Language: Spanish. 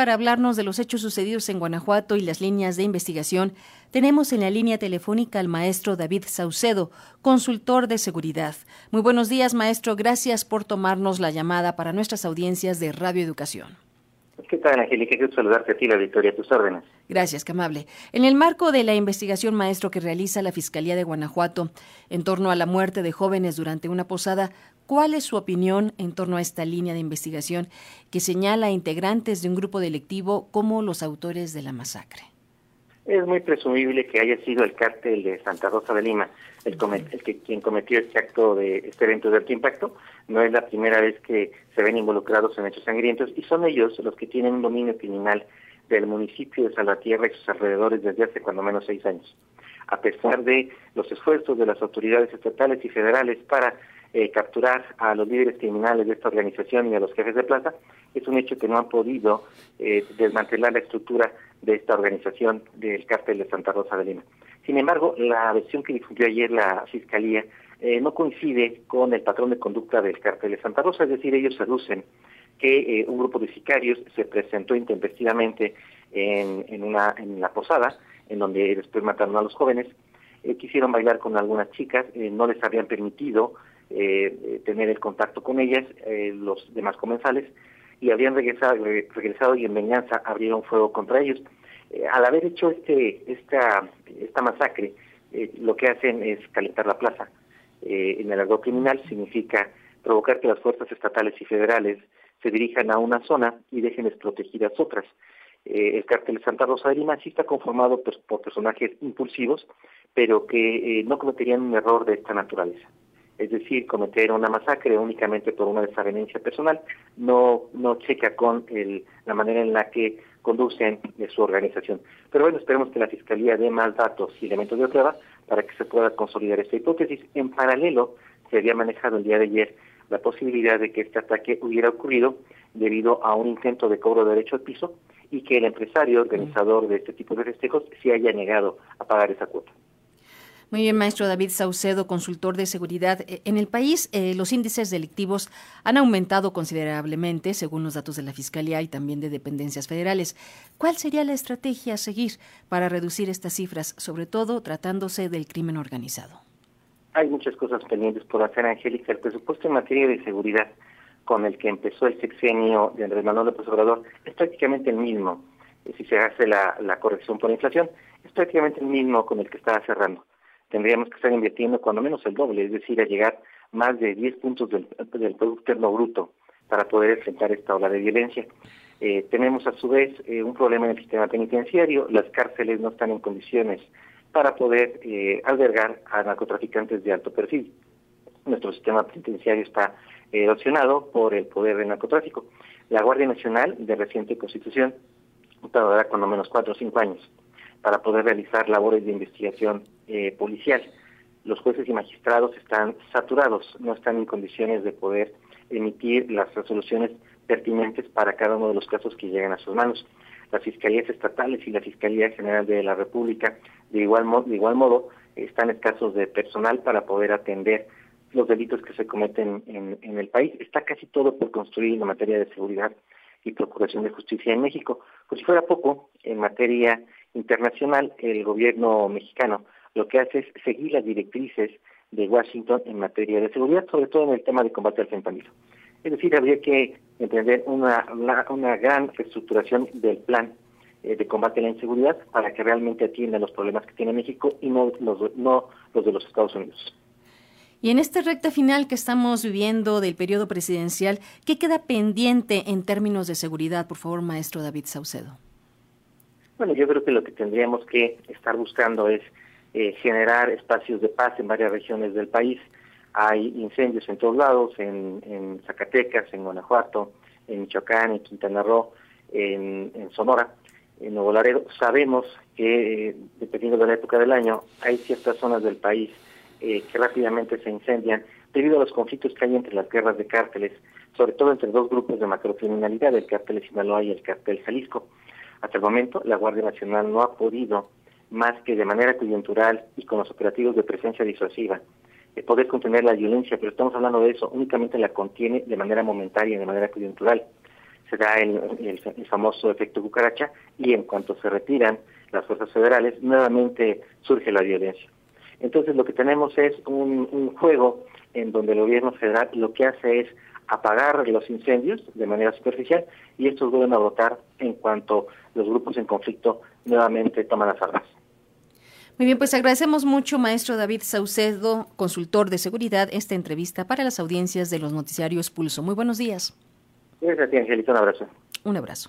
para hablarnos de los hechos sucedidos en Guanajuato y las líneas de investigación, tenemos en la línea telefónica al maestro David Saucedo, consultor de seguridad. Muy buenos días, maestro. Gracias por tomarnos la llamada para nuestras audiencias de Radio Educación. ¿Qué tal, Angélica? Quiero saludarte a ti, la Victoria, a tus órdenes. Gracias, qué amable. En el marco de la investigación, maestro, que realiza la Fiscalía de Guanajuato en torno a la muerte de jóvenes durante una posada, ¿cuál es su opinión en torno a esta línea de investigación que señala a integrantes de un grupo delictivo como los autores de la masacre? Es muy presumible que haya sido el cártel de Santa Rosa de Lima el, que quien cometió este acto de este evento de alto impacto. No es la primera vez que se ven involucrados en hechos sangrientos y son ellos los que tienen un dominio criminal del municipio de Salvatierra y sus alrededores desde hace cuando menos seis años. A pesar de los esfuerzos de las autoridades estatales y federales para eh, capturar a los líderes criminales de esta organización y a los jefes de plaza, es un hecho que no han podido eh, desmantelar la estructura de esta organización del cártel de Santa Rosa de Lima. Sin embargo, la versión que difundió ayer la Fiscalía eh, no coincide con el patrón de conducta del cártel de Santa Rosa, es decir, ellos aducen que un grupo de sicarios se presentó intempestivamente en, en, una, en la posada, en donde después mataron a los jóvenes, quisieron bailar con algunas chicas, no les habían permitido eh, tener el contacto con ellas, eh, los demás comensales, y habían regresado, regresado y en venganza abrieron fuego contra ellos. Eh, al haber hecho este esta esta masacre, eh, lo que hacen es calentar la plaza. en el argot criminal significa provocar que las fuerzas estatales y federales se dirijan a una zona y dejen desprotegidas otras. el cártel Santa Rosa de Lima sí está conformado pues, por personajes impulsivos, pero que no cometerían un error de esta naturaleza es decir, cometer una masacre únicamente por una desavenencia personal, no, no checa con el, la manera en la que conducen de su organización. Pero bueno, esperemos que la Fiscalía dé más datos y elementos de prueba para que se pueda consolidar esta hipótesis. En paralelo, se había manejado el día de ayer la posibilidad de que este ataque hubiera ocurrido debido a un intento de cobro de derecho al piso y que el empresario organizador de este tipo de festejos se haya negado a pagar esa cuota. Muy bien, maestro David Saucedo, consultor de seguridad. Eh, en el país, eh, los índices delictivos han aumentado considerablemente, según los datos de la Fiscalía y también de dependencias federales. ¿Cuál sería la estrategia a seguir para reducir estas cifras, sobre todo tratándose del crimen organizado? Hay muchas cosas pendientes por hacer, Angélica. El presupuesto en materia de seguridad con el que empezó el sexenio de Andrés Manuel López Obrador es prácticamente el mismo. Si se hace la corrección por inflación, es prácticamente el mismo con el que estaba cerrando tendríamos que estar invirtiendo cuando menos el doble, es decir, a llegar más de 10 puntos del, Producto Interno Bruto para poder enfrentar esta ola de violencia. Eh, tenemos a su vez eh, un problema en el sistema penitenciario, las cárceles no están en condiciones para poder eh, albergar a narcotraficantes de alto perfil. Nuestro sistema penitenciario está erosionado por el poder del narcotráfico. La Guardia Nacional, de reciente constitución, tardará cuando menos cuatro o cinco años para poder realizar labores de investigación eh, policial. Los jueces y magistrados están saturados, no están en condiciones de poder emitir las resoluciones pertinentes para cada uno de los casos que llegan a sus manos. Las fiscalías estatales y la Fiscalía General de la República, de igual, de igual modo, están escasos de personal para poder atender los delitos que se cometen en, el país. Está casi todo por construir en materia de seguridad y procuración de justicia en México. Por si fuera poco, en materia internacional, el gobierno mexicano lo que hace es seguir las directrices de Washington en materia de seguridad, sobre todo en el tema de combate al fentanilo. Es decir, habría que emprender una, una, gran reestructuración del plan eh, de combate a la inseguridad para que realmente atienda los problemas que tiene México y no los, no los de los Estados Unidos. Y en esta recta final que estamos viviendo del periodo presidencial, ¿qué queda pendiente en términos de seguridad? Por favor, maestro David Saucedo. Bueno, yo creo que lo que tendríamos que estar buscando es eh, generar espacios de paz en varias regiones del país. Hay incendios en todos lados, en, Zacatecas, en Guanajuato, en Michoacán, en Quintana Roo, en, Sonora, en Nuevo Laredo. Sabemos que, eh, dependiendo de la época del año, hay ciertas zonas del país eh, que rápidamente se incendian debido a los conflictos que hay entre las guerras de cárteles, sobre todo entre dos grupos de macrocriminalidad, el cártel de Sinaloa y el cártel Jalisco. Hasta el momento, la Guardia Nacional no ha podido, más que de manera coyuntural y con los operativos de presencia disuasiva, eh, poder contener la violencia, pero estamos hablando de eso, únicamente la contiene de manera momentánea, de manera coyuntural. se da el, famoso efecto cucaracha y en cuanto se retiran las fuerzas federales, nuevamente surge la violencia. Entonces lo que tenemos es un, un juego en donde el gobierno federal lo que hace es apagar los incendios de manera superficial y estos vuelven a votar en cuanto los grupos en conflicto nuevamente toman las armas. Muy bien, pues agradecemos mucho, maestro David Saucedo, consultor de seguridad, esta entrevista para las audiencias de los noticiarios Pulso. Muy buenos días. Gracias a ti, Angelita. Un abrazo. Un abrazo.